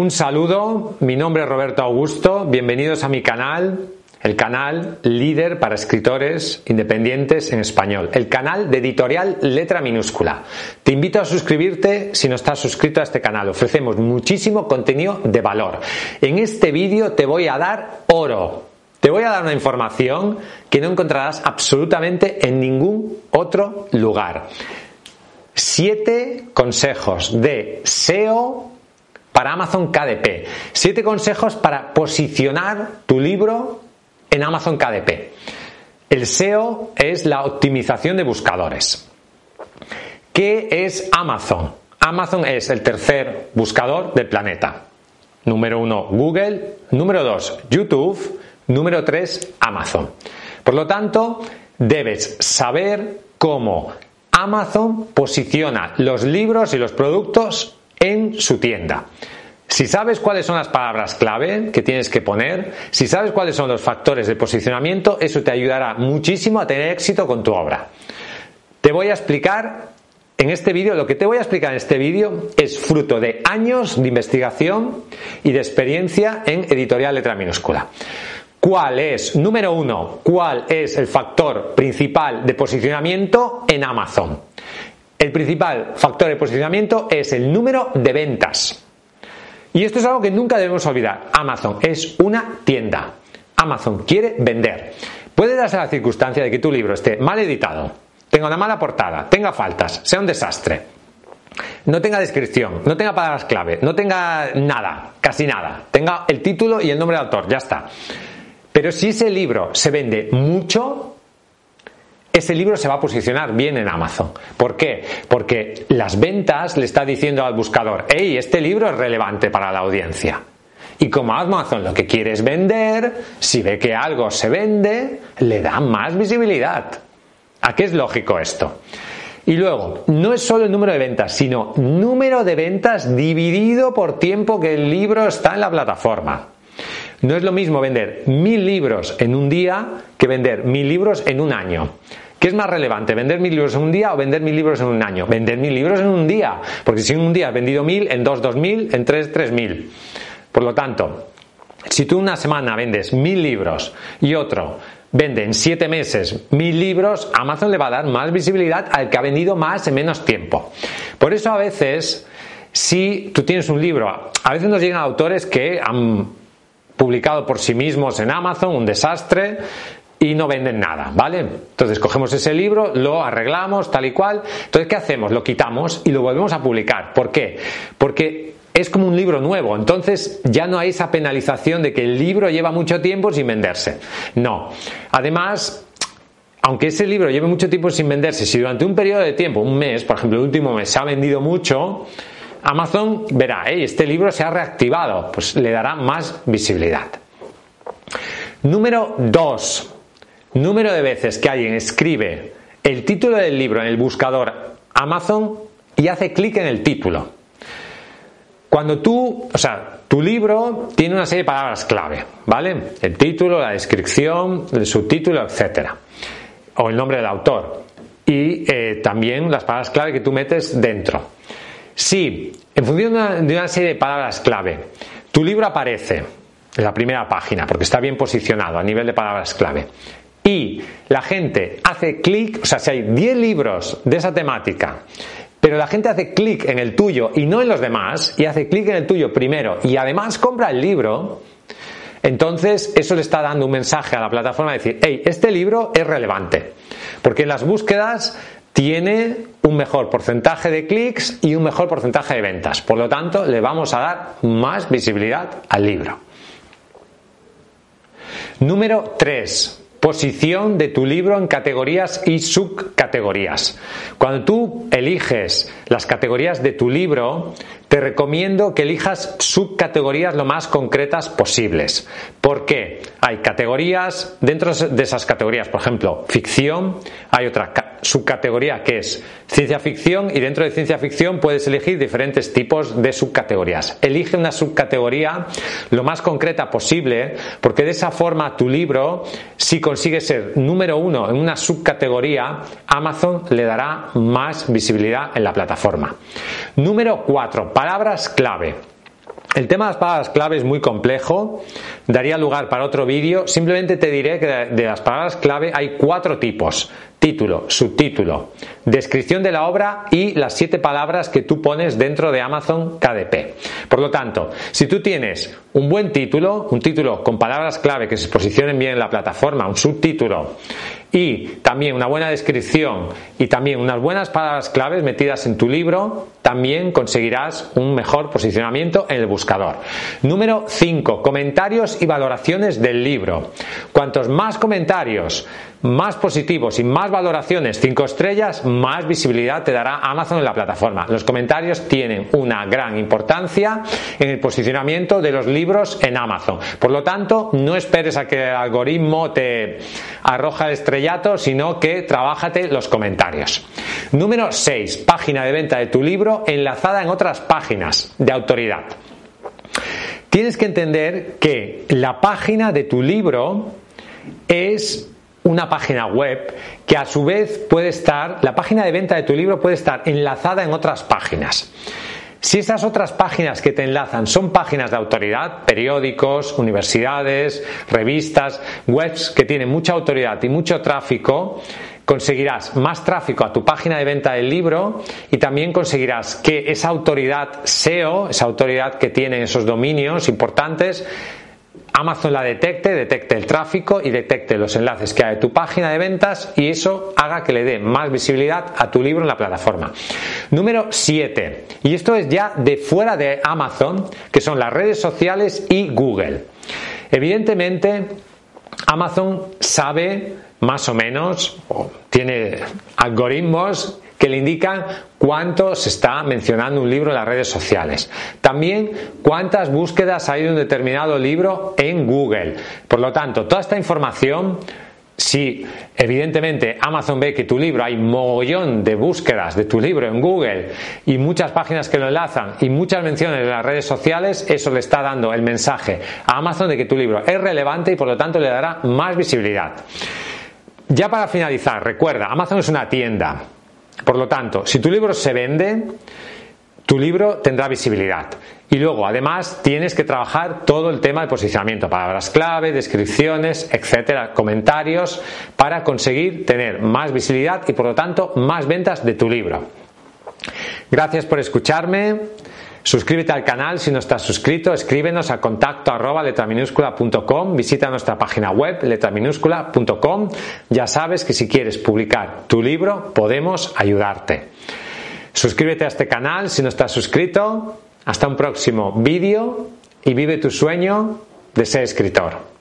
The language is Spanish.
Un saludo, mi nombre es Roberto Augusto, bienvenidos a mi canal, el canal líder para escritores independientes en español, el canal de editorial letra minúscula. Te invito a suscribirte si no estás suscrito a este canal, ofrecemos muchísimo contenido de valor. En este vídeo te voy a dar oro, te voy a dar una información que no encontrarás absolutamente en ningún otro lugar. Siete consejos de SEO para Amazon KDP. Siete consejos para posicionar tu libro en Amazon KDP. El SEO es la optimización de buscadores. ¿Qué es Amazon? Amazon es el tercer buscador del planeta. Número uno, Google. Número dos, YouTube. Número tres, Amazon. Por lo tanto, debes saber cómo Amazon posiciona los libros y los productos en su tienda. Si sabes cuáles son las palabras clave que tienes que poner, si sabes cuáles son los factores de posicionamiento, eso te ayudará muchísimo a tener éxito con tu obra. Te voy a explicar en este vídeo, lo que te voy a explicar en este vídeo es fruto de años de investigación y de experiencia en editorial letra minúscula. ¿Cuál es, número uno, cuál es el factor principal de posicionamiento en Amazon? El principal factor de posicionamiento es el número de ventas. Y esto es algo que nunca debemos olvidar. Amazon es una tienda. Amazon quiere vender. Puede darse la circunstancia de que tu libro esté mal editado, tenga una mala portada, tenga faltas, sea un desastre, no tenga descripción, no tenga palabras clave, no tenga nada, casi nada, tenga el título y el nombre del autor, ya está. Pero si ese libro se vende mucho, ese libro se va a posicionar bien en Amazon. ¿Por qué? Porque las ventas le está diciendo al buscador, hey, este libro es relevante para la audiencia. Y como Amazon lo que quiere es vender, si ve que algo se vende, le da más visibilidad. ¿A qué es lógico esto? Y luego, no es solo el número de ventas, sino número de ventas dividido por tiempo que el libro está en la plataforma. No es lo mismo vender mil libros en un día que vender mil libros en un año. ¿Qué es más relevante? ¿Vender mil libros en un día o vender mil libros en un año? Vender mil libros en un día. Porque si en un día has vendido mil, en dos, dos mil, en tres, tres mil. Por lo tanto, si tú una semana vendes mil libros y otro vende en siete meses mil libros, Amazon le va a dar más visibilidad al que ha vendido más en menos tiempo. Por eso a veces, si tú tienes un libro, a veces nos llegan autores que han publicado por sí mismos en Amazon, un desastre, y no venden nada, ¿vale? Entonces cogemos ese libro, lo arreglamos tal y cual. Entonces, ¿qué hacemos? Lo quitamos y lo volvemos a publicar. ¿Por qué? Porque es como un libro nuevo, entonces ya no hay esa penalización de que el libro lleva mucho tiempo sin venderse. No. Además, aunque ese libro lleve mucho tiempo sin venderse, si durante un periodo de tiempo, un mes, por ejemplo, el último mes se ha vendido mucho, Amazon verá, este libro se ha reactivado, pues le dará más visibilidad. Número 2. Número de veces que alguien escribe el título del libro en el buscador Amazon y hace clic en el título. Cuando tú, o sea, tu libro tiene una serie de palabras clave, ¿vale? El título, la descripción, el subtítulo, etcétera. O el nombre del autor. Y eh, también las palabras clave que tú metes dentro. Si, en función de una, serie de palabras clave, tu libro aparece en la primera página, porque está bien posicionado a nivel de palabras clave, y la gente hace clic, o sea, si hay 10 libros de esa temática, pero la gente hace clic en el tuyo y no en los demás, y hace clic en el tuyo primero y además compra el libro, entonces eso le está dando un mensaje a la plataforma de decir, hey, este libro es relevante, porque en las búsquedas tiene un mejor porcentaje de clics y un mejor porcentaje de ventas. Por lo tanto, le vamos a dar más visibilidad al libro. Número 3. Posición de tu libro en categorías y subcategorías. Cuando tú eliges las categorías de tu libro, te recomiendo que elijas subcategorías lo más concretas posibles. ¿Por qué? Hay categorías, dentro de esas categorías, por ejemplo, ficción, hay otra subcategoría que es ciencia ficción y dentro de ciencia ficción puedes elegir diferentes tipos de subcategorías. Elige una subcategoría lo más concreta posible porque de esa forma tu libro, si consigue ser número uno en una subcategoría, Amazon le dará más visibilidad en la plataforma. Número 4. Palabras clave. El tema de las palabras clave es muy complejo, daría lugar para otro vídeo. Simplemente te diré que de las palabras clave hay cuatro tipos. Título, subtítulo, descripción de la obra y las siete palabras que tú pones dentro de Amazon KDP. Por lo tanto, si tú tienes un buen título, un título con palabras clave que se posicionen bien en la plataforma, un subtítulo y también una buena descripción y también unas buenas palabras claves metidas en tu libro, también conseguirás un mejor posicionamiento en el buscador. Número 5. Comentarios y valoraciones del libro. Cuantos más comentarios, más positivos y más valoraciones 5 estrellas, más visibilidad te dará Amazon en la plataforma. Los comentarios tienen una gran importancia en el posicionamiento de los libros en Amazon. Por lo tanto, no esperes a que el algoritmo te arroja el estrellato, sino que trabájate los comentarios. Número 6. Página de venta de tu libro enlazada en otras páginas de autoridad. Tienes que entender que la página de tu libro es una página web que a su vez puede estar, la página de venta de tu libro puede estar enlazada en otras páginas. Si esas otras páginas que te enlazan son páginas de autoridad, periódicos, universidades, revistas, webs que tienen mucha autoridad y mucho tráfico, conseguirás más tráfico a tu página de venta del libro y también conseguirás que esa autoridad SEO, esa autoridad que tienen esos dominios importantes, Amazon la detecte, detecte el tráfico y detecte los enlaces que hay de tu página de ventas y eso haga que le dé más visibilidad a tu libro en la plataforma. Número 7. Y esto es ya de fuera de Amazon, que son las redes sociales y Google. Evidentemente, Amazon sabe más o menos, o tiene algoritmos que le indican cuánto se está mencionando un libro en las redes sociales. También cuántas búsquedas hay de un determinado libro en Google. Por lo tanto, toda esta información si evidentemente Amazon ve que tu libro hay mogollón de búsquedas de tu libro en Google y muchas páginas que lo enlazan y muchas menciones en las redes sociales, eso le está dando el mensaje a Amazon de que tu libro es relevante y por lo tanto le dará más visibilidad. Ya para finalizar, recuerda, Amazon es una tienda. Por lo tanto, si tu libro se vende, tu libro tendrá visibilidad. Y luego, además, tienes que trabajar todo el tema de posicionamiento, palabras clave, descripciones, etcétera, comentarios, para conseguir tener más visibilidad y, por lo tanto, más ventas de tu libro. Gracias por escucharme. Suscríbete al canal si no estás suscrito, escríbenos a contacto arroba visita nuestra página web letraminúscula.com. Ya sabes que si quieres publicar tu libro podemos ayudarte. Suscríbete a este canal si no estás suscrito. Hasta un próximo vídeo y vive tu sueño de ser escritor.